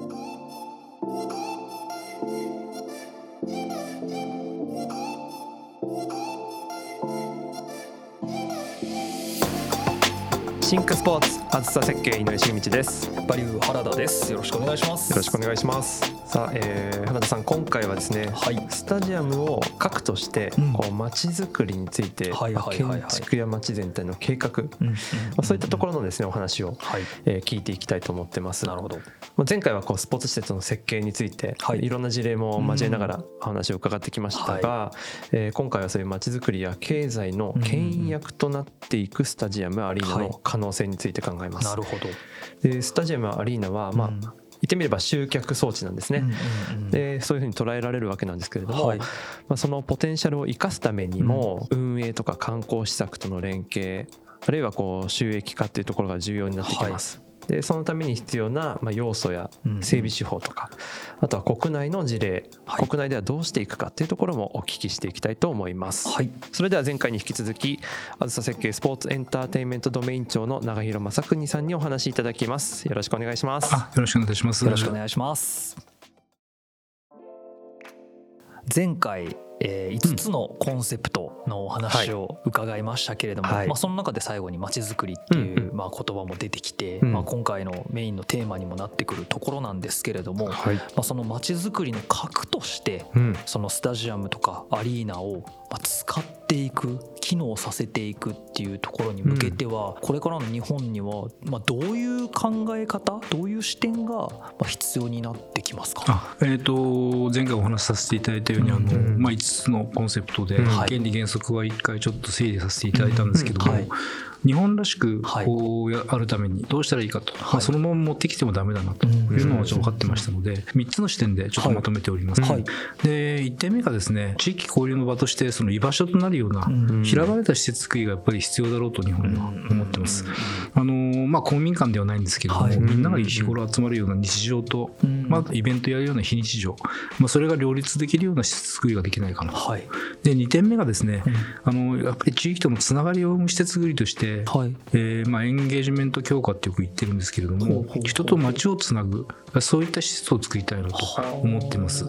Thank you. シンクスポーツあずさ設計井上真道です。バリュー原田です。よろしくお願いします。よろしくお願いします。さあ、えー、原田さん今回はですね、はい。スタジアムを核としてうん。こう街づくりについて、はいまあはいはい。はい建築や街全体の計画、まうんうんあ、そういったところのですねお話を、はい。えー聞いていきたいと思ってます。なるほど。まあ前回はこうスポーツ施設の設計について、はい。い、ろんな事例も交えながらお話を伺ってきましたが、えー今回はそういう街づくりや経済の牽引役となっていくスタジアムアリーナはい。の可能性について考えます。なるほど。でスタジアムアリーナは、まあうん言ってみれば集客装置なんですね。でそういうふうに捉えられるわけなんですけれども、はいまあ、そのポテンシャルを生かすためにも、運営とか観光施策との連携あるいはこう収益化っていうところが重要になってきます。でそのために必要な、まあ、要素やうん整備手法とか、あとは国内の事例、はい国内ではどうしていくかっていうところもお聞きしていきたいと思います。はい。それでは前回に引き続きあずさ設計スポーツエンターテインメントドメイン長の長広正邦さんにお話しいただきます。よろしくお願いします。あ、よろしくお願いします。よろしくお願いします。前回、えー、5つのコンセプトのお話を伺いましたけれども、はいまあ、その中で最後に「まちづくり」っていう、まあ、言葉も出てきて、うんまあ、今回のメインのテーマにもなってくるところなんですけれども、まはい。あ、そのまちづくりの核としてうん。そのスタジアムとかアリーナをまあ使っていく機能させていくっていうところに向けては、これからの日本にはまあどういう考え方どういう視点がまあ必要になってきますか？あえー、と前回お話しさせていただいたように、あのうんまあ、5つのコンセプトで、原理原則は1回ちょっと整理させていただいたんですけども、うん。はい日本らしくはい。こうやあるためにどうしたらいいかと、まはい。あ、そのまま持ってきてもダメだなと。いうのはちょっと分かってましたので、3つの視点でちょっとまとめております。はい。で1点目がですね地域交流の場としてその居場所となるような、うん。開かれた施設作りがやっぱり必要だろうと日本は思ってます。あのーまあ、公民館ではないんですけども、はい。みんなが日頃集まるような日常と、うん。まあ、イベントやるような非日常、まあ、それが両立できるような施設作りができないかなと。はい。で2点目がですね、うん。あのやっぱり地域とのつながりを生む施設作りとして、はいえーまあ、エンゲージメント強化ってよく言ってるんですけれども人と街をつなぐそういった施設を作りたいなと思ってます。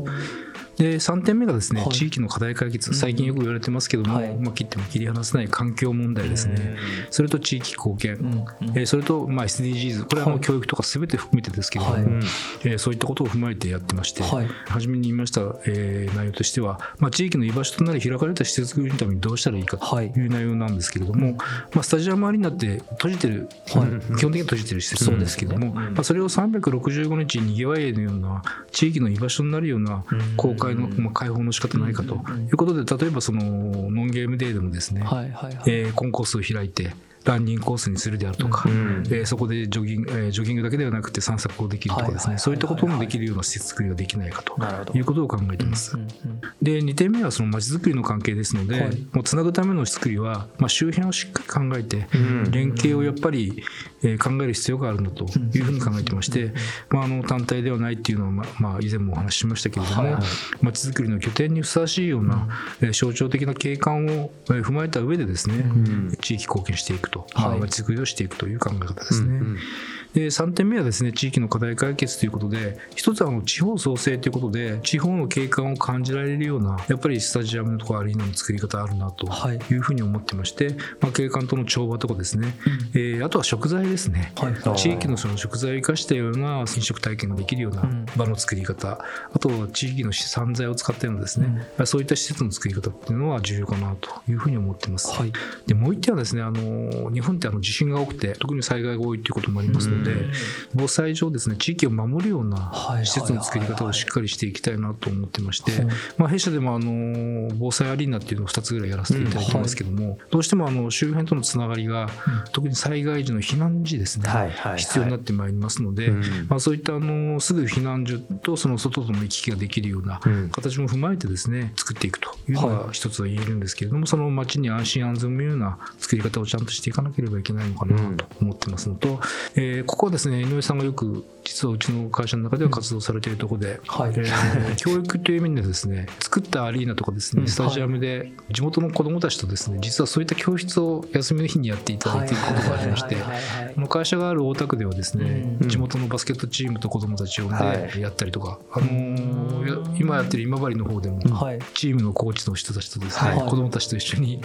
で3点目がですね、はい。地域の課題解決最近よく言われてますけども、はい。まあ、切っても切り離せない環境問題ですね、それと地域貢献、うんうん。えーそれとまあ SDGs これはあのはい教育とか全て含めてですけれども、えーそういったことを踏まえてやってまして、はい。初めに言いました、えー内容としては、まあ、地域の居場所となる開かれた施設作りのためにどうしたらいいかとはい。いう内容なんですけれども、まあ、スタジアムアリーナって閉じてる、はい。基本的には閉じてる施設なんですけども、まあ、それを365日にぎわいのような地域の居場所になるような公開の、まあ、開放の仕方ないかと。いうことで例えばそのノンゲームデーでもですね、はいはいはい。えーコンコースを開いてランニングコースにするであるとか、うんえーそこでジョギング、えージョギングだけではなくて散策をできるとかですね。そういったこともできるような施設作りができないかということを考えています。で2点目はその街づくりの関係ですので、はい。もうつなぐための作りは、まあ、周辺をしっかり考えて、うん連携をやっぱり、えー考える必要があるんだというふうに考えてまして、まあ、あの単体ではないっていうのは、まあまあ、以前もお話ししましたけれども、はいはい。街づくりの拠点にふさわしいような、えー象徴的な景観をえー踏まえた上でですね、ん。地域貢献していくと、はいまあ街づくりをしていくという考え方ですね。うんで3点目はですね地域の課題解決ということで一つはあの地方創生ということで地方の景観を感じられるようなやっぱりスタジアムとかアリーナの作り方あるなとはい。いうふうに思ってまして、まあ、景観との調和とかですね、えーあとは食材ですね、はい。地域のその食材を生かしたような飲食体験ができるようなうん。場の作り方、あとは地域の産材を使ったようなですね、そういった施設の作り方っていうのは重要かなというふうに思ってます。はい。でもう一点はですねあの日本ってあの地震が多くて特に災害が多いということもありますので、うん防災上ですね地域を守るようなはい施設の作り方をしっかりしていきたいなと思ってまして、はいまあ、弊社でもあの防災アリーナっていうのを2つぐらいやらせていただいてますけども、どうしてもあの周辺とのつながりが、特に災害時の避難時ですね、必要になってまいりますので、うん。まあ、そういったあのすぐ避難所とその外との行き来ができるようなうん。形も踏まえてですね作っていくというのが一つは言えるんですけれども、その街に安心安全を見るような作り方をちゃんとしていかなければいけないのかなと思ってますのと、えーここはですね井上さんがよく実はうちの会社の中では活動されているところで、はい。えー 教育という意味でですね作ったアリーナとかですね、うんスタジアムで地元の子どもたちとですね実はそういった教室を休みの日にやっていただいていることがありまして会社がある大田区ではですね、うん。地元のバスケットチームと子どもたちを呼んはでやったりとか、あのーや今やってる今治の方でも、はい。チームのコーチの人たちとですね、はい。子どもたちと一緒に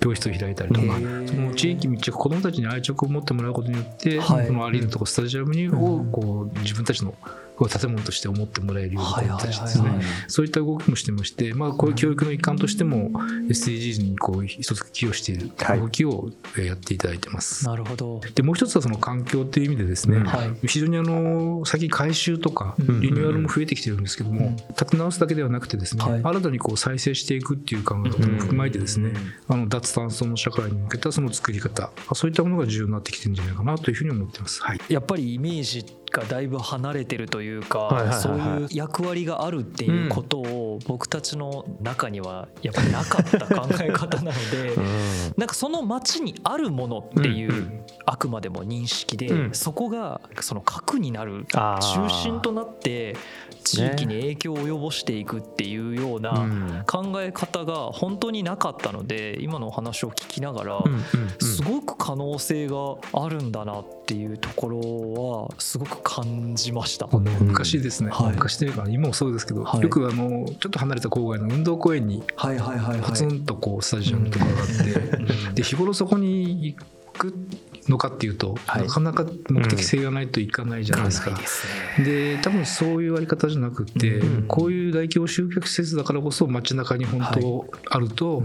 教室を開いたりとか、へー。その地域密着子どもたちに愛着を持ってもらうことによって、はい。このアリーナとかスタジアムにうん。をこう自分たちの建物として思ってもらえるような子どもたちですねはいはいはい。そういった動きもしてまして、まあ、こういう教育の一環としても SDGs にこう一つ寄与しているはい。動きをえーやっていただいてます。なるほど。でもう一つはその環境っていう意味でですね、うん。はい。非常にあの最近改修とかうん。リニューアルも増えてきてるんですけども、うん。建て直すだけではなくてですね、はい。新たにこう再生していくっていう考え方も含まれてですね、あの脱炭素の社会に向けたその作り方。そういったものが重要になってきてるんじゃないかなというふうに思ってます。はい。やっぱりイメージがだいぶ離れてるといういはいはいはいそういう役割があるっていうことを僕たちの中にはやっぱりなかった考え方なので、うん。なんかその街にあるものっていう、あくまでも認識で、うん。そこがその核になる中心となって地域に影響を及ぼしていくっていうよううなん。考え方が本当になかったので今のお話を聞きながら、すごく可能性があるんだなっていうところはすごく感じました。あの昔ですね、はい。昔というか今もそうですけど、はい。よくあのちょっと離れた郊外の運動公園にはいはいはいポツンとこうスタジアムとかがあって、で日頃そこに行くのかっていうと、はい。なかなか目的性がないといかないじゃないですか。ですね。で多分そういうあり方じゃなくて、うんこういう大規模集客施設だからこそ街中に本当あると、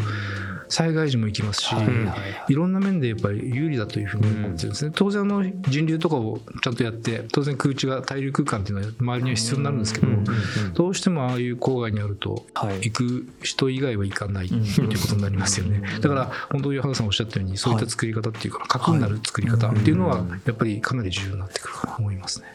災害時も行きますし、はいはいはい。いろんな面でやっぱり有利だというふうに思ってるんですね、当然あの人流とかをちゃんとやって当然空地が滞留空間っていうのは周りには必要になるんですけど、うんうんどうしてもああいう郊外にあるとはい。行く人以外は行かないとうんいうことになりますよね。だから本当に原さんおっしゃったようにそういった作り方っていうか核になる作り方っていうのはやっぱりかなり重要になってくるかなと思いますね。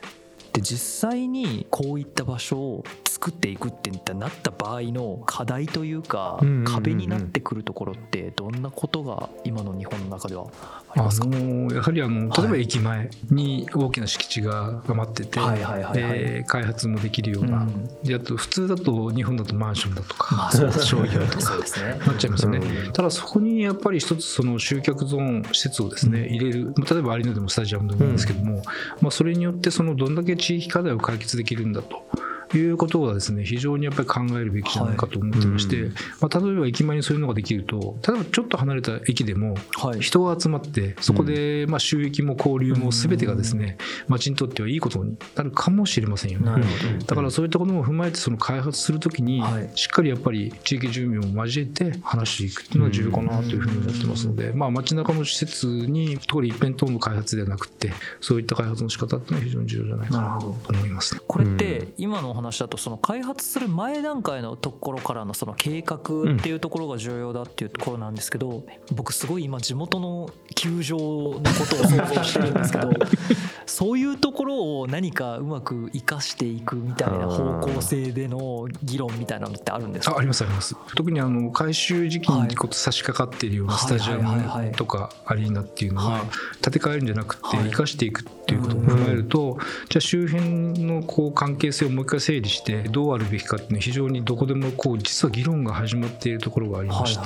で実際にこういった場所を作っていくってなった場合の課題というかうんうんうんうん。壁になってくるところってどんなことが今の日本の中ではありますか？のやはりあのはい。例えば駅前に大きな敷地が余ってて、はいはいはいはい。で開発もできるような、うん。であと普通だと日本だとマンションだとか、まあ商業とかね。なっちゃいますよね、うん。ただそこにやっぱり一つその集客ゾーン施設をですね、入れる。まあ例えばアリーナでもスタジアムでもいいんですけども、まあ、それによってそのどんだけ地域課題を解決できるんだと。いうことはですね非常にやっぱり考えるべきじゃないかと思ってまして、はい。うんまあ、例えば駅前にそういうのができると例えばちょっと離れた駅でもはい。人が集まってそこでまあ収益も交流も全てがですね町にとってはいいことになるかもしれませんよね。だからそういったことも踏まえてその開発するときにはい。しっかりやっぱり地域住民を交えて話していくっていうのは重要かなというふうに思ってますので、まあ街中の施設に通り一辺倒の開発ではなくてそういった開発の仕方っていうのは非常に重要じゃないかなと思います。ね。これって今のお話だとその開発する前段階のところからのその計画っていうところが重要だっていうところなんですけど僕すごい今地元の球場のことを想像してるんですけど そういうところを何かうまく生かしていくみたいな方向性での議論みたいなのってあるんですか？あありますあります。特にあの改修時期にこう差し掛かっているようなスタジアムとかアリーナっていうのははい建て替えるんじゃなくてはい生かしていくっていうことを踏まえるとじゃあ周辺のこう関係性をもう一回整理してどうあるべきかっていうのは非常にどこでもこう実は議論が始まっているところがありまし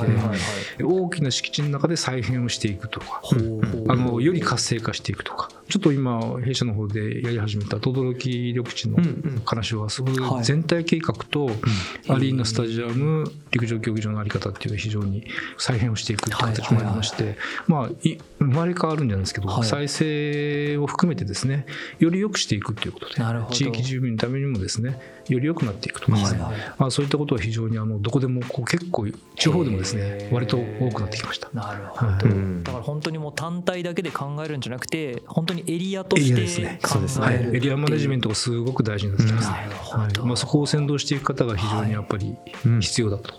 て大きな敷地の中で再編をしていくとかあのより活性化していくとかちょっと今弊社の方でやり始めた等々力緑地の話は全体計画とアリーナスタジアム陸上競技場のあり方っていうのは非常に再編をしていくって形もありましてまあい生まれ変わるんじゃないですけどはい。再生を含めてですねより良くしていくということで地域住民のためにもですねより良くなっていくとかですね。はいはい。まあそういったことは非常にあのどこでもこう結構地方でもですへねー。割と多くなってきました。なるほど、はい。うん。だから本当にもう単体だけで考えるんじゃなくて本当にエリアとエリしてアですね。考そうですね。はい。エリアマネジメントがすごく大事になってきますね。なるほど。はい。まあ、そこを先導していく方が非常にやっぱりうん必要だと、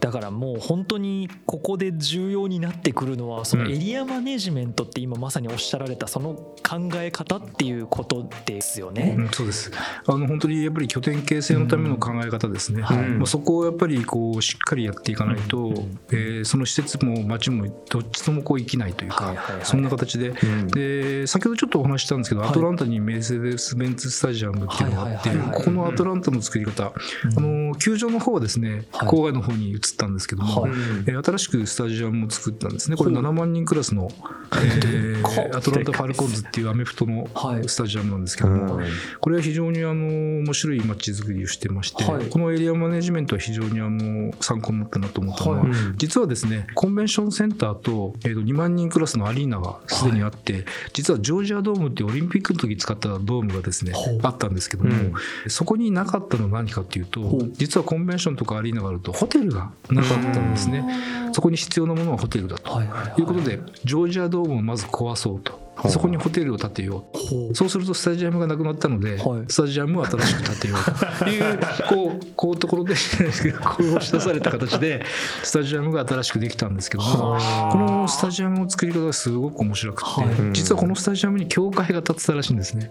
だからもう本当にここで重要になってくるのはそのエリアマネジメントって今まさにおっしゃられたその考え方っていうことですよね。うん、そうです。あの本当にやっぱり拠点形成のための考え方ですね、はいまあ、そこをやっぱりこうしっかりやっていかないと、うん。えーその施設も町もどっちともこう生きないというか、はいはいはい。そんな形で。うん。で先ほどちょっとお話ししたんですけど、はい。アトランタにメルセデス・ベンツスタジアムっていうのがあって、はいはいはいはい。ここのアトランタの作り方、あの球場の方はですね、はい。郊外の方に移ったんですけども、はい。えー新しくスタジアムを作ったんですね。これ7万人クラスの、えーかアトランタ・ファルコンズっていうアメフトのはい。スタジアムなんですけども、うん。これは非常にあの面白い街づくりをしてまして、はい。このエリアマネジメントは非常にあの参考になったなと思ったのは、はい。実はですねコンベンションセンターと,、えーと2万人クラスのアリーナがすでにあって、実はジョージアドームっていうオリンピックの時使ったドームがですねあったんですけども、うん。そこになかったのは何かっていうと実はコンベンションとかアリーナがあるとホテルがなかったんですね。そこに必要なものはホテルだと。はいうことでジョージアドームをまず壊そうとそこにホテルを建てよう。そうするとスタジアムがなくなったので、はい。スタジアムを新しく建てようと。いうこうこうところで こう押し出された形でスタジアムが新しくできたんですけどもこのスタジアムの作り方がすごく面白くて、はい。実はこのスタジアムに教会が建ってたらしいんですね。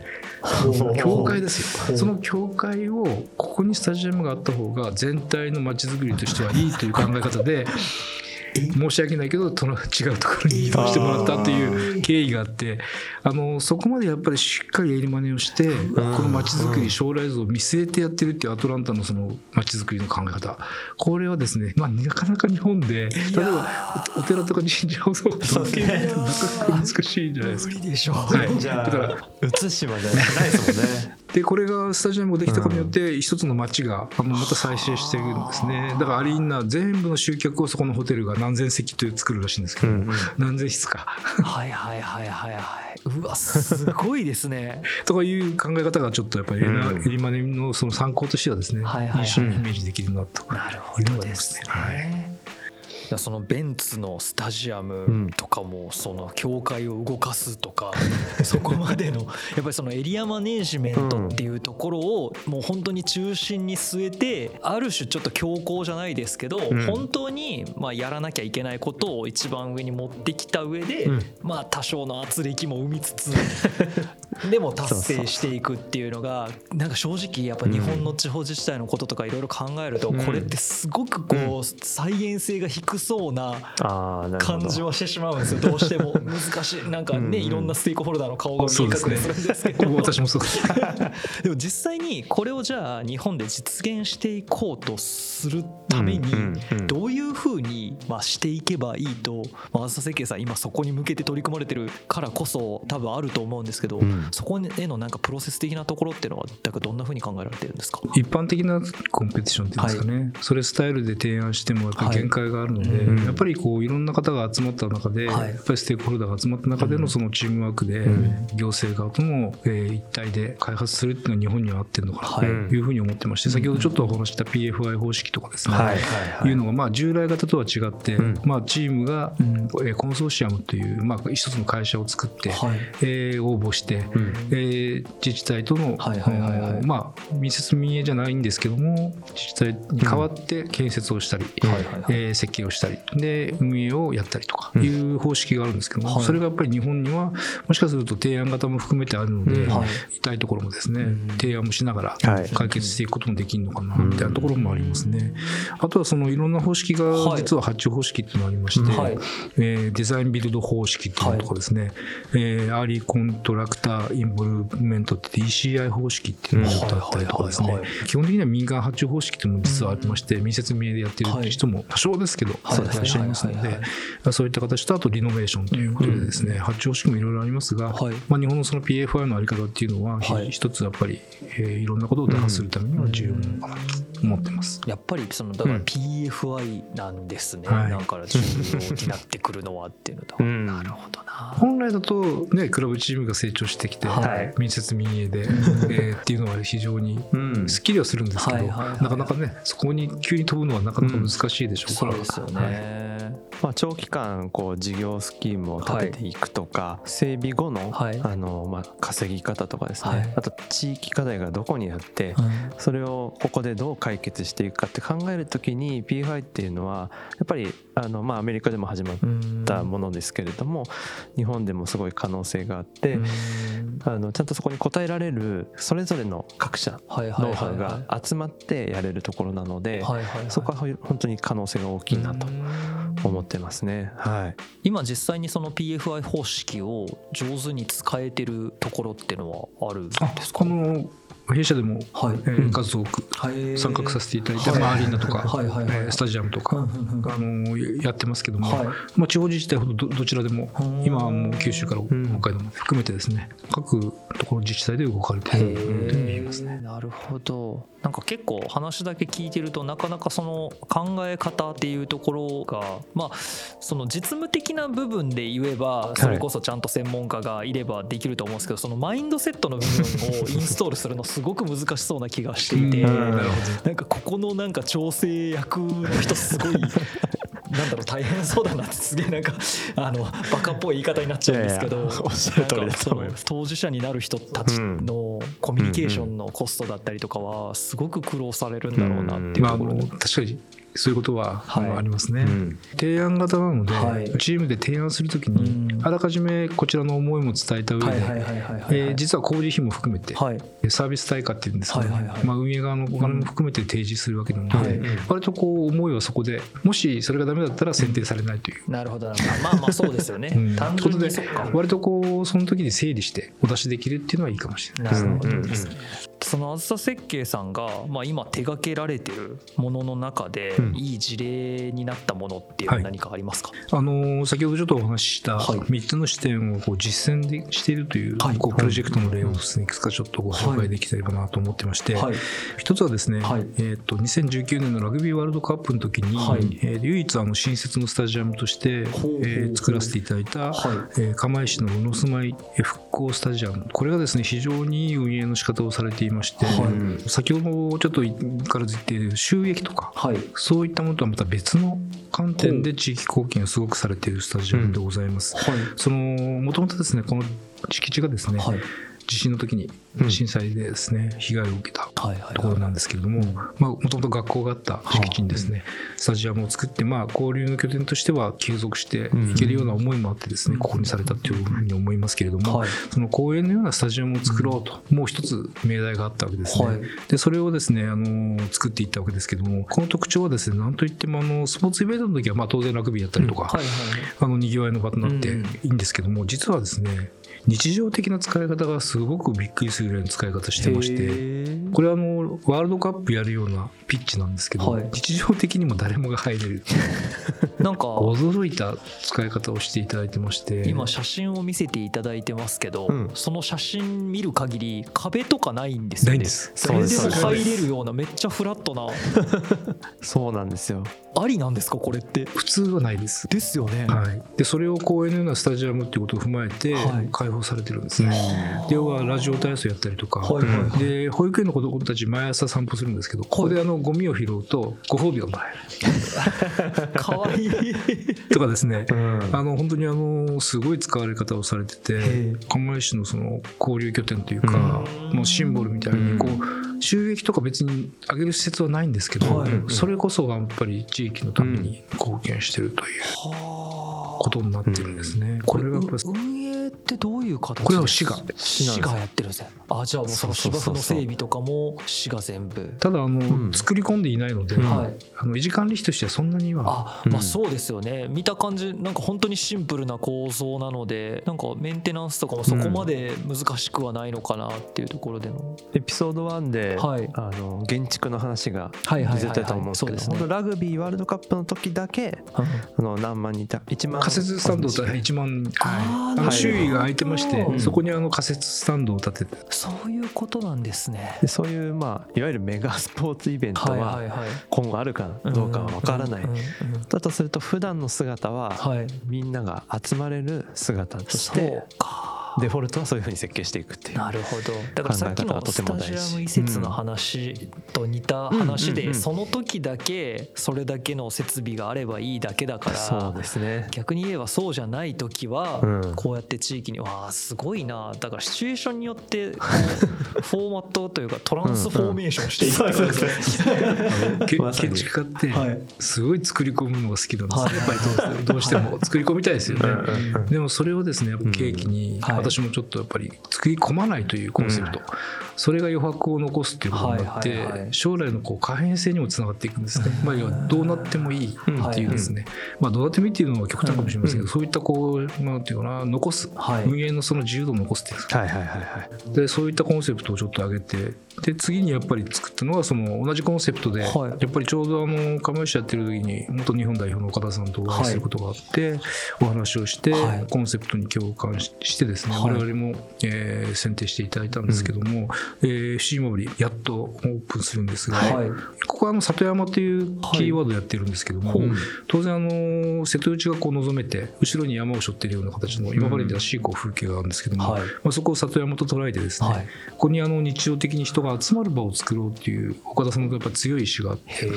教会ですよ。その教会をここにスタジアムがあった方が全体の街づくりとしてはいいという考え方で申し訳ないけどとの違うところに移動してもらったという経緯があってあのそこまでやっぱりしっかりエリマネをしてこの街づくり将来像を見据えてやってるっていうアトランタのその街づくりの考え方。これはですね、まあ、なかなか日本で例えばおお寺とか神社をそう受け入れるのなかなか難しいんじゃないですか。無理でしょう。はい、じゃだからあ対馬じゃないですもんねでこれがスタジアムができたことによって一つの街がまた再生しているんですねだからアリーナ全部の集客をそこのホテルが何千席という作るらしいんですけど、うんうん何千室かはいはいはいはいはい。うわすごいですね。とかいう考え方がちょっとやっぱりエラうんエリマネのその参考としてはですね、はいはいはい印象にイメージできるなとなるほいうのどですがありますね。ね。いやそのベンツのスタジアムとかもその教会を動かすとか、そこまでのやっぱりそのエリアマネージメントっていうところをもう本当に中心に据えてある種ちょっと強行じゃないですけど、ん。本当にまあやらなきゃいけないことを一番上に持ってきた上で、うん。まあ多少の圧力も生みつつ でも達成していくっていうのがなんか正直やっぱ日本の地方自治体のこととかいろいろ考えるとこれってすごくこう再現性が低そうな感じはしてしまうんですよ。どうしても。難しい。なんかねうんいろんなステークホルダーの顔が見え隠そうですねれするんですけど私もそう でも実際にこれをじゃあ日本で実現していこうとするためにどういうふうにまあしていけばいいとまああずさ設計さん今そこに向けて取り組まれてるからこそ多分あると思うんですけど、うん。そこへのなんかプロセス的なところっていうのはだどんなふうに考えられてるんですか？一般的なコンペティションっていうんですかね、それスタイルで提案してもやっぱり限界があるので、はいやっぱりこういろんな方が集まった中で、はい。やっぱりステークホルダーが集まった中でのそのチームワークで、行政側とも、えー一体で開発するっていうのは日本には合ってるのかなというふうに思ってまして、先ほどちょっとお話しした PFI 方式とかですね、はいい、うのがまあ従来型とは違って、ん。まあ、チームが、うん。えーコンソーシアムという、まあ、一つの会社を作って、はい。えー応募して、うん。えー自治体との、はいはいはいはい。あのまあ、民設民営じゃないんですけども自治体に代わって建設をしたり、はいはいはい。えー設計をしたりで運営をやったりとかうん。いう方式があるんですけども、はい。それがやっぱり日本にはもしかすると提案型も含めてあるので、痛いところもですね、ん。提案もしながらはい。解決していくこともできるのかなみたいなところもありますね。あとはそのいろんな方式がはい。実は発注方式っていうのがありまして、はい。えー design build 方式っていうのとかですね、えー early contractor involvement って言って ECI 方式っていうのがあったりとかですね。基本的には民間発注方式っていうのも実はありまして民設民営でやってる人も多少ですけどはいいらっしゃいますのではいはいそういった形とあとリノベーションということでですね発注方式もいろいろありますがはい。まあ日本のその PFI のあり方っていうのははい。一つやっぱりえーいろんなことを打破するためには重要なのかなと思ってます。やっぱりそのだからうん。PFI なんですね、はい。なんか重要になってくるのはっていうのと、うん。なるほどな。本来だとねクラブチームが成長してきてはい。民設民営でえーっていうのは非常にうん。すっきりはするんですけど、なかなかねそこに急に飛ぶのはなかなか難しいでしょうから、そうですよね、まあ、長期間こう事業スキームを立てていくとか、整備後の,、はい。あのまあ、稼ぎ方とかですね、はい。あと地域課題がどこにあって、それをここでどう解決していくかって考えるときに PFI っていうのはやっぱりあの、まあ、アメリカでも始まったものですけれども日本でもすごい可能性があって、あのちゃんとそこに応えられるそれぞれの各社ノウハウが集まってやれるところなので、はいはいはい。そこはほ本当に可能性が大きいなと思ってますね。はい、今実際にその PFI 方式を上手に使えてるところっていうのはあるんあですか？この弊社でも、はい。えー数多く参画させていただいて、はい。まあ、アリーナとか、はい。はい。はい。えースタジアムとか、あのやってますけども、はい。まあ、地方自治体ほどどどちらでもうん。今はもう九州から北海道も含めてですね各ところ自治体で動かれていると言えますね。なるほど。なんか結構話だけ聞いてるとなかなかその考え方っていうところがまあその実務的な部分で言えばそれこそちゃんと専門家がいればできると思うんですけどそのマインドセットの部分をインストールするのすごく難しそうな気がしていてうん。なんかここのなんか調整役の人すごいなんだろう大変そうだなってすげえなんかあのバカっぽい言い方になっちゃうんですけど 当事者になる人たちのコミュニケーションのコストだったりとかはすごく苦労されるんだろうなっていうところで。の確かにそういうことは、ありますね、うん。提案型なので、はい。チームで提案するときに、うん。あらかじめこちらの思いも伝えた上で、実は工事費も含めて、はい。サービス対価っていうんですけど、はいはいはい。まあ、運営側のお金も含めて提示するわけなので、はい。割とこう思いはそこでもしそれがダメだったら選定されないという。なるほどなるほどまあまあそうですよね。うん。単純ということでにそっか。割とこうその時に整理してお出しできるっていうのはいいかもしれないですね。そのあずさ設計さんが、まあ、今手掛けられてるものの中で、うん。いい事例になったものっていうのは何かありますか、あのー先ほどちょっとお話ししたはい。3つの視点をこう実践でしているというはい。こうプロジェクトの例をですねいくつかちょっとご紹介できればなと思ってまして、はい。一つはですね、はい。えー、と2019年のラグビーワールドカップの時に、はい。えー唯一あの新設のスタジアムとして、ほえー作らせていただいた、はい。えー釜石の宇野住まい復興スタジアム。これがですね非常にいい運営の仕方をされていまして、はい。先ほどちょっとからず言っている収益とかはい。そういったものとはまた別の観点で地域貢献をすごくされているスタジアムでございます。もともとですねこの敷地がですね、はい地震の時にうん。震災でですね、被害を受けたところなんですけれども、まあ、もともと学校があった敷地にですね、スタジアムを作って、まあ、交流の拠点としては継続していけるような思いもあってですね、ここにされたというふうに思いますけれども、はい。その公園のようなスタジアムを作ろうと、もう一つ命題があったわけですね。はい。でそれをですねあの作っていったわけですけどもこの特徴はですねなんといってもあのスポーツイベントの時はまあ当然ラグビーやったりとか、あの賑わいの場となってうん。いいんですけども、実はですね日常的な使い方がすごくびっくりするぐらいの使い方してまして。これはあのワールドカップやるようなピッチなんですけど、はい。日常的にも誰もが入れる。なんか驚いた使い方をしていただいてまして今写真を見せていただいてますけど、うん。その写真見る限り壁とかないんですよね。ないんです。誰でも入れるようなめっちゃフラットな そうなんですよ。ありなんですかこれって？普通はないです。ですよね、はい、でそれを公園のようなスタジアムっていうことを踏まえてはい。開放されてるんですね。で要はラジオ体操やったりとか、はいはいはい。で保育園の子どもたち毎朝散歩するんですけどここであのゴミを拾うとご褒美がもらえる。かわいい。とかですね、うん。あの本当にあのすごい使われ方をされてて釜石のその交流拠点というか、うん。もうシンボルみたいにこう収益とか別に上げる施設はないんですけど、はい。それこそがやっぱり地域のために貢献してるということになってるんですね。これが運営ってどういう形これは市が市がやってるんですねあじゃあもうその芝生の整備とかも市が全部。ただあの、うん。作り込んでいないので、うん。はい。あの維持管理費としてはそんなには。あまあうん。そうですよね。見た感じなんか本当にシンプルな構造なのでなんかメンテナンスとかもそこまで難しくはないのかなっていうところでの、エピソード1で、はい。あの建築の話が出てたと思うんですけど、そうですね。本当ラグビーワールドカップの時だけあの何万人いた1万仮設スタンドを建て1万、あーあの周囲が空いてまして、うん。そこにあの仮設スタンドを建てて。そういうことなんですね。でそういうまあいわゆるメガスポーツイベントはいははいはい。今後あるかどうかは分からない、だとすると普段の姿ははい。みんなが集まれる姿としそうてかデフォルトはそういうふうに設計していくっていうなるほど。だからさっきのスタジアム移設の話と似た話でその時だけそれだけの設備があればいいだけだからそうですね。逆に言えばそうじゃない時はこうやって地域にわあすごいな。だからシチュエーションによって フォーマットというかトランスフォーメーションしていくわけですね。建築家ってすごい作り込むのが好きなんですやっぱりどうしても作り込みたいですよね。でもそれをですね契機に私もちょっとやっぱり作り込まないというコンセプト、それが余白を残すっていうことになって、将来のこう可変性にもつながっていくんですね、まあ、要はどうなってもいいっていうですね、まあ、どうなってもいいっていうのは極端かもしれませんけど、そういったこうなんていうかな残す、運営のその自由度を残すっていうんですか、はいはいはいはい、でそういったコンセプトをちょっと上げてで次にやっぱり作ったのがその同じコンセプトで、やっぱりちょうどあの釜石やってる時に元日本代表の岡田さんとお会いすることがあって、お話をして、コンセプトに共感してですね、我々も、えー、選定していただいたんですけども、うん。えー、モリやっとオープンするんですが、はい、ここはあの里山というキーワードやってるんですけども、はい、当然あの瀬戸内がこう望めて後ろに山を背負っているような形の今までにらしいこう風景があるんですけども、はい、まあ、そこを里山と捉えてですね、ここにあの日常的に人が集まる場を作ろうっていう岡田さんのやっぱ強い意志があって、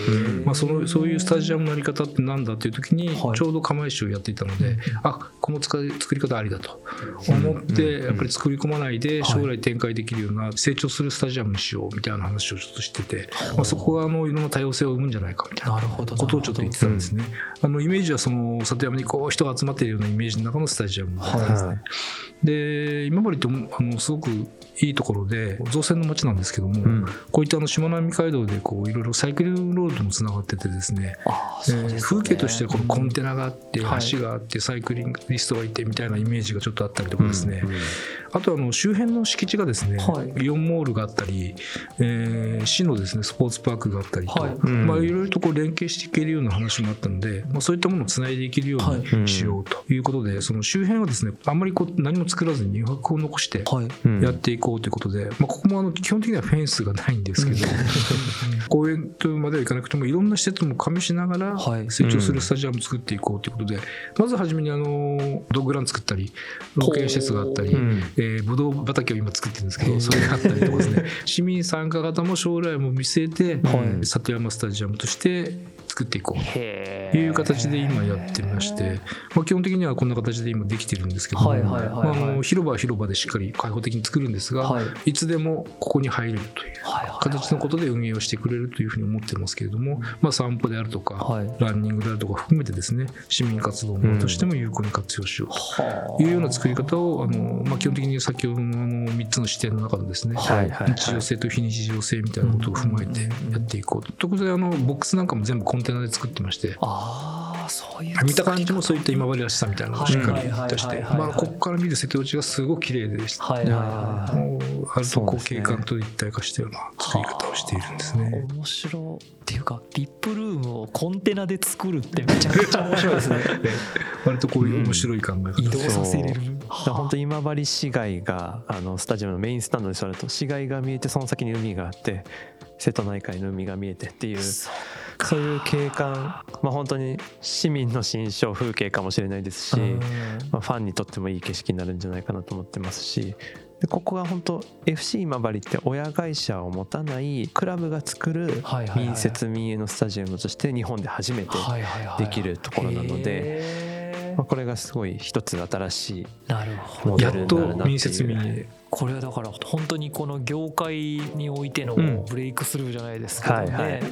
まあ、そのそういうスタジアムのあり方ってなんだっていう時にちょうど釜石をやっていたので、あこの作り方ありだと思ってやっぱり作り込まないで将来展開できるような成長するスタジアムにしようみたいな話をちょっとしてて、まあ、そこがあのいろんな多様性を生むんじゃないかみたいなことをちょっと言ってたんですね。あのイメージはその里山にこう人が集まっているようなイメージの中のスタジアムですね。はい、で今治ってあのすごくいいところで造船の街なんですけども、うん、こういったあのしまなみ海道でこういろいろサイクルロードもつながっててですねすね、えー、風景としてこのコンテナがあって、橋があってサイクリングリストがいてみたいなイメージがちょっとあったりとかですね、うんうん、あとあの周辺の敷地がですね、はい、イオンモールがあったり、えー、市のですねスポーツパークがあったりと、はい。まあ、いろいろとこう連携していけるような話もあったので、まあ、そういったものをつないでいけるようにしようということで、その周辺はですねあんまりこう何も作らずに余白を残してやっていこうということで、まあ、ここもあの基本的にはフェンスがないんですけど、公園とまではいかなくてもいろんな施設も加味しながら成長するスタジアムを作っていこうということで、まず初めにあのドッグラン作ったりロケ施設があったり、えー、ブドウ畑を今作ってるんですけどそれがあったりとかですね。市民参加型も将来も見据えて、里山スタジアムとして作っていこう。という形で今やってまして、まあ、基本的にはこんな形で今できてるんですけども。広場は広場でしっかり開放的に作るんですが、はい、いつでもここに入れるという形のことで運営をしてくれるというふうに思ってますけれども、まあ、散歩であるとか、はい、ランニングであるとか含めてですね市民活動としても有効に活用しようというような作り方をあの、まあ、基本的に先ほどのあの3つの視点の中でですね、はいはい、日常性と非日常性みたいなことを踏まえてやっていこう。と。特にあのボックスなんかも全部コンテナで作ってまして。あそういう見た感じもそういった今治らしさみたいなのをしっかり出して。ここから見る瀬戸内がすごく綺麗でした、はいはいあるとこう景観と一体化したような作り方をしているんですね。面白っていうかビップルームをコンテナで作るってめちゃくちゃ面白いですね。割とこういう面白い考え方、移動させれる。本当今治市街があのスタジアムのメインスタンドで座ると市街が見えてその先に海があって瀬戸内海の海が見えてっていうそういう景観、まあ、本当に市民の心象風景かもしれないですし、まあ、ファンにとってもいい景色になるんじゃないかなと思ってますしでここが本当 FC 今治って親会社を持たないクラブが作る民設民営のスタジアムとして日本で初めてできるところなので、まあ、これがすごい一つ新しいモデルになるなっていう。これはだから本当にこの業界においてのブレイクスルーじゃないですけどね、うんはい。はい、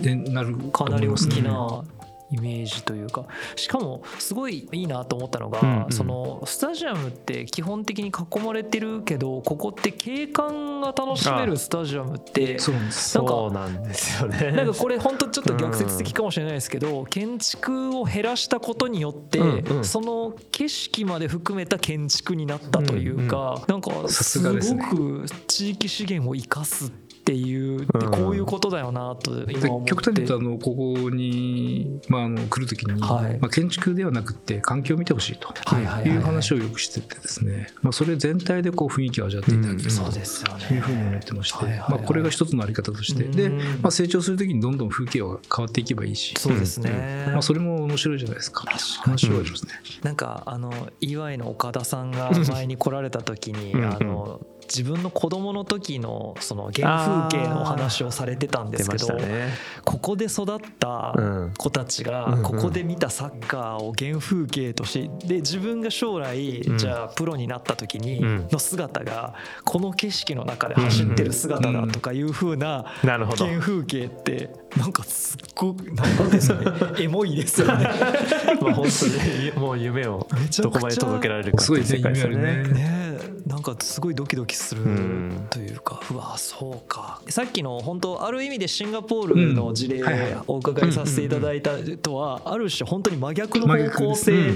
かなり大きなイメージというかしかもすごいいいなと思ったのが、うんうん、そのスタジアムって基本的に囲まれてるけどここって景観が楽しめるスタジアムってそうなんですよね。なんかこれ本当ちょっと逆説的かもしれないですけど、うん、建築を減らしたことによって、うんうん、その景色まで含めた建築になったというか、うんうん、なんかすごく地域資源を生かすっていうこういいうことだよなと今思って。極端に言うとあのここに、まあ、あの来る時に、はい。まあ、建築ではなくて環境を見てほしいと。はいう話をよくしててですね、まあ、それ全体でこう雰囲気を味わっていただけるそうですよね。というふうに思ってまして、まあ、これが一つのあり方として。で、うん。まあ、成長する時にどんどん風景は変わっていけばいいし。そうですね、まあ、それも面白いじゃないですか。確か話はありますね。なんかあの EY の岡田さんが前に来られた時にあの自分の子供の時のその原風景のお話をされてたんですけど、ね。ここで育ったうん子たちがここで見たサッカーを原風景としてで自分が将来うん。じゃあプロになった時にうん。の姿がここの景色の中で走ってる姿だとかいう風なな原風景ってなんかすっごくなんですかね。エモいですよね。まあ本当にもう夢をどこまで届けられるかっていう世界でね。ね。なんかすごいドキドキするうん。というか、うわそうか。さっきの本当ある意味でシンガポールの事例うん。はいはい。お伺いさせていただいたとはある種本当に真逆の真方向性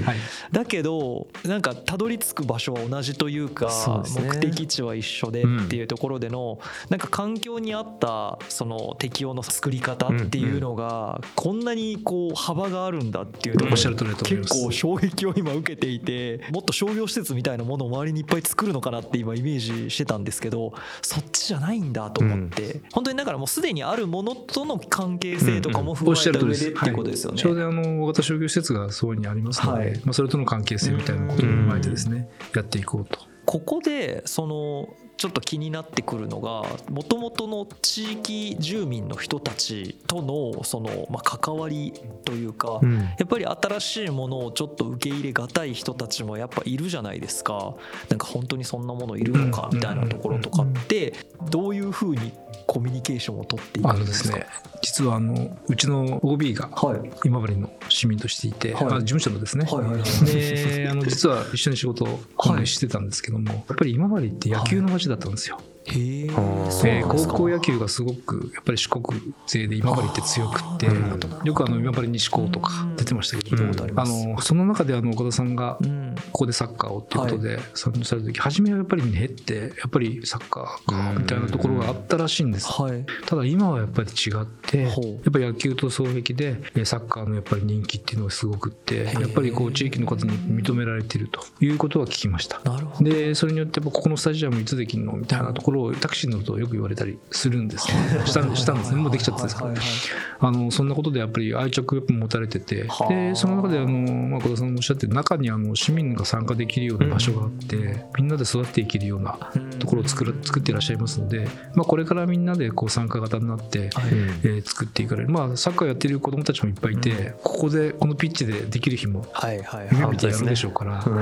だけどなんかたどり着く場所は同じというか目的地は一緒でっていうところでのなんか環境に合ったその適応の作り方っていうのがこんなにこう幅があるんだっていうところ結構衝撃を今受けていてもっと商業施設みたいなものを周りにいっぱい作るのかなって今イメージしてたんですけどそっちじゃないんだと思って、本当にだからもうすでにあるものとの関係性とかも踏おま。えた上でっていうことですよね。はいちょうどあの大型商業施設がそうにありますので、はいまあ、それとの関係性みたいなことを踏まえてですね、やっていこうと。ここでそのちょっと気になってくるのがもともとの地域住民の人たちとのそのまあ関わりというか、うん。やっぱり新しいものをちょっと受け入れがたい人たちもやっぱいるじゃないですか。なんか本当にそんなものいるのかうんみたいなところとかってどういうふうにコミュニケーションを取っていくあんですすね、実はあのうちの OB がはい。今治の市民としていて、はい。あ事務所のですね、はいはいはい。であの実は一緒に仕事をしてたんですけども、やっぱり今治って野球の街だったんですよ。へえ高校野球がすごくやっぱり四国勢で今治って強くってうんよくあの今治西高とか出てましたけど、聞いたことあのその中であの岡田さんがうんここでサッカーをっていうことで参入された時初めはやっぱりねってやっぱりサッカーかみたいなところがあったらしいんです。はい。ただ今はやっぱり違ってやっぱり野球と双璧でえサッカーのやっぱり人気っていうのがすごくってやっぱりこう地域の方に認められているということは聞きました。でそれによってここのスタジアムいつできるのみたいなところをタクシーに乗るとよく言われたりするんですね。したしたんですね。もうできちゃったんですからはいはいあのそんなことでやっぱり愛着持たれてて。はあ。でその中であの、まあ、小田さんもおっしゃってる中にあの市民が参加できるような場所があって、みんなで育っていけるようなところを作る作っていらっしゃいますので、まあ、これからみんなでこう参加型になって、えー作っていかれる、まあ、サッカーやってる子どもたちもいっぱいいて、ここでこのピッチでできる日もはいはい夢はい。見てやるでしょうから、うん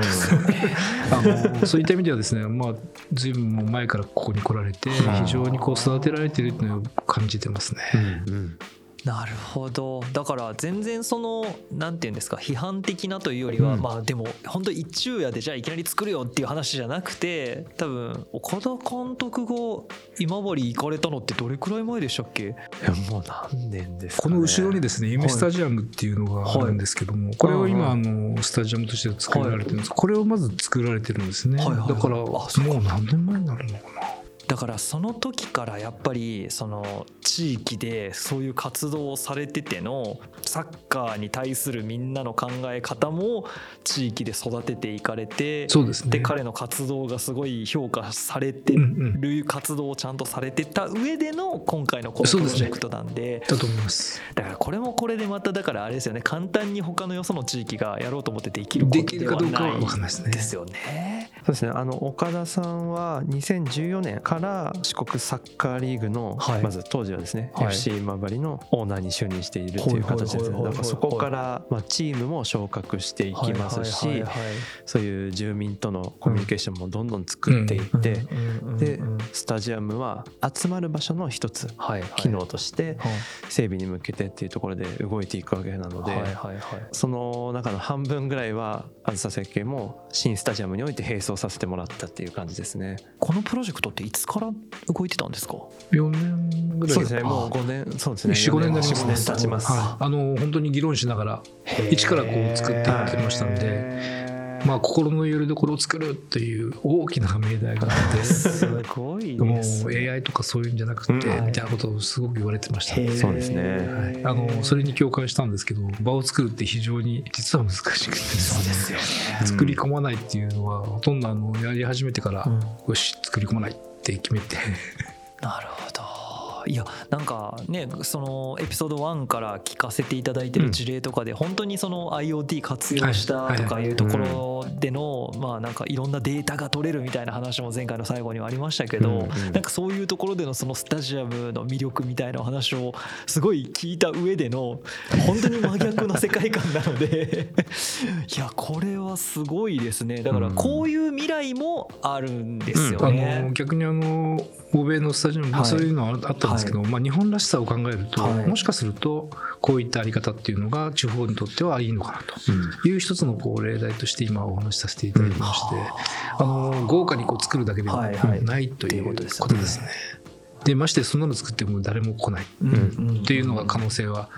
あのそういった意味ではですね、まあ、随分もう前からここに来られて非常にこう育てられてるっていうのを感じてますね。うんなるほど。だから全然そのなんていうんですか批判的なというよりは、うん。まあでも本当一昼夜でじゃあいきなり作るよっていう話じゃなくて多分岡田監督が今治行かれたのってどれくらい前でしたっけ？いやもう何年ですかね。この後ろにですね、夢スタジアムっていうのがあるんですけども、これを今、あの、スタジアムとして作られてるんです。これをまず作られてるんです。ね。はい。はい。はい。だから、もう何年前になるのかな。だからその時からやっぱりその地域でそういう活動をされててのサッカーに対するみんなの考え方も地域で育てていかれてそうですね。で彼の活動がすごい評価されてる活動をちゃんとされてた上での今回のこのプロジェクトなんでだと思います。だからこれもこれでまただからあれですよね簡単に他のよその地域がやろうと思ってできることではるかどうかはない。ですよね。そうですね。あの岡田さんは2014年から四国サッカーリーグの、はい。まず当時はですね、はい。FC 今治のオーナーに就任しているという形ですね。だからそこから、まあ、チームも昇格していきますし、そういう住民とのコミュニケーションもどんどん作っていって、でうん。スタジアムは集まる場所の一つはいはい。機能としてはい。整備に向けてっていうところで動いていくわけなので、その中の半分ぐらいはあずさ設計も新スタジアムにおいて並走させてもらったっていう感じですね。このプロジェクトっていつから動いてたんですか？4年ぐらい。そうですねもう5年そうですね4、5年になります4 5年経ちます。はい。あの、本当に議論しながら、一からこう作っていってましたんで、まあ、心のよりどころを作るっていう大きな命題があってすごいもう AI とかそういうんじゃなくて、みたいなことをすごく言われてました、そうですね、はい、あのそれに共感したんですけど場を作るって非常に実は難しくて。そうですよ、ね、作り込まないっていうのはほとんどあのやり始めてから、よし作り込まないって決めて。なるほどいやなんかねそのエピソード1から聞かせていただいてる事例とかで本当にその IoT 活用したとかいうところでのまあなんかいろんなデータが取れるみたいな話も前回の最後にはありましたけどなんかそういうところでのそのスタジアムの魅力みたいなお話をすごい聞いた上での本当に真逆の世界観なので いやこれはすごいですね。だからこういう未来もあるんですよね。あの逆にあの欧米のスタジアム、まあ、そういうのはあったんですけど、はい、まあ、日本らしさを考えると、はい、もしかするとこういったあり方っていうのが地方にとってはいいのかなと。いう一つのこう例題として今お話しさせていただきまして、あの豪華にこう作るだけではないということですね。でましてそんなの作っても誰も来ない。っていうのが可能性は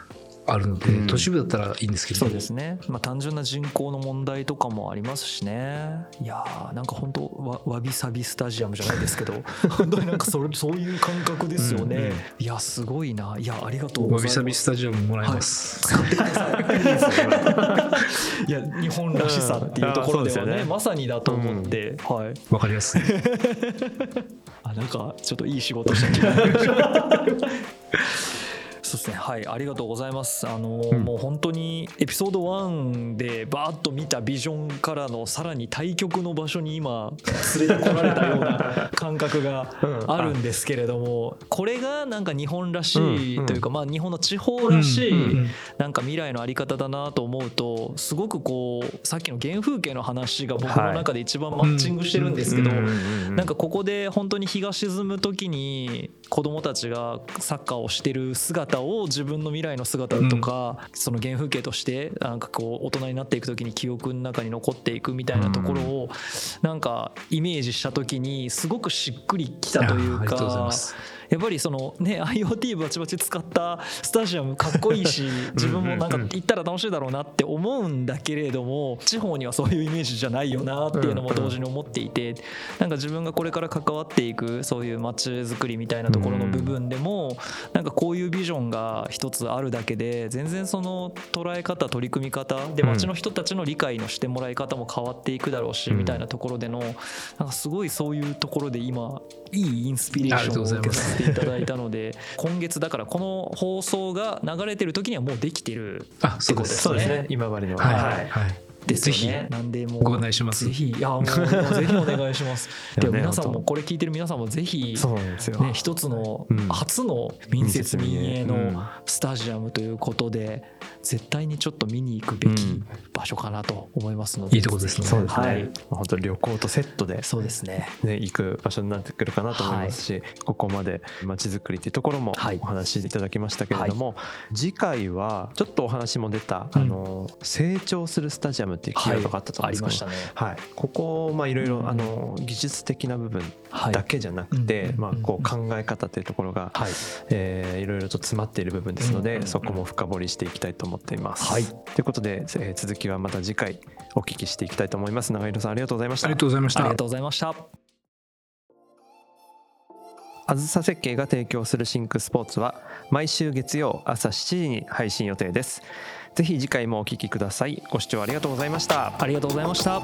あるので、うん、都市部だったらいいんですけど。そうですね、まあ、単純な人口の問題とかもありますしね。いやーなんか本当わわびさびスタジアムじゃないですけど。本当になんかそれそういう感覚ですよね、うんうん、いやすごいな。いやありがとうございます。わびさびスタジアムもらいます、はい、使ってください。いや日本らしさっていうところではねね、まさにだと思って、うん、はい。わかりやすい。あなんかちょっといい仕事した気がそうですね。はいありがとうございます。あの、うん、もう本当にエピソード1でバーッと見たビジョンからのさらに対極の場所に今連れてこられたような感覚があるんですけれども、これがなんか日本らしいというか、まあ日本の地方らしいなんか未来のあり方だなと思うとすごくこうさっきの原風景の話が僕の中で一番マッチングしてるんですけどなんかここで本当に日が沈む時に子供たちがサッカーをしてる姿を自分の未来の姿とか、その原風景としてなんかこう大人になっていく時に記憶の中に残っていくみたいなところをなんかイメージした時にすごくしっくりきたというか。やっぱりそのね IoT バチバチ使ったスタジアムかっこいいし自分もなんか行ったら楽しいだろうなって思うんだけれども地方にはそういうイメージじゃないよなっていうのも同時に思っていてなんか自分がこれから関わっていくそういう街づくりみたいなところの部分でもなんかこういうビジョンが一つあるだけで全然その捉え方取り組み方で街の人たちの理解のしてもらい方も変わっていくだろうしみたいなところでのなんかすごいそういうところで今いいインスピレーションを受けさせていただいたので 今月だからこの放送が流れてる時にはもうできてるってことですね。今治の、はい。はい。はいですよね。なんでもご案内します。ぜひいやもうぜひお願いします。で皆さんもこれ聞いてる皆さんもぜひね一つの初の民設民営のスタジアムということで絶対にちょっと見に行くべき場所かなと思いますので。いいとこですね。そうですね。はい、本当旅行とセットでそうですね。ね行く場所になってくるかなと思いますし、ここまで街づくりっていうところもお話しいただきましたけれども、次回はちょっとお話も出たあの成長するスタジアムっていうキーワードがあったと思うんですけど、はい、ここまあいろいろあの技術的な部分だけじゃなくて、まあこう考え方というところが、はいえー、いろいろと詰まっている部分ですので、そこも深掘りしていきたいと思っています。はい、ということで、えー、続きはまた次回お聞きしていきたいと思います。長井さんありがとうございました。ありがとうございました。ありがとうございました。あずさ設計が提供するシンクスポーツは毎週月曜朝7時に配信予定です。ぜひ次回もお聴きください。ご視聴ありがとうございました。ありがとうございました。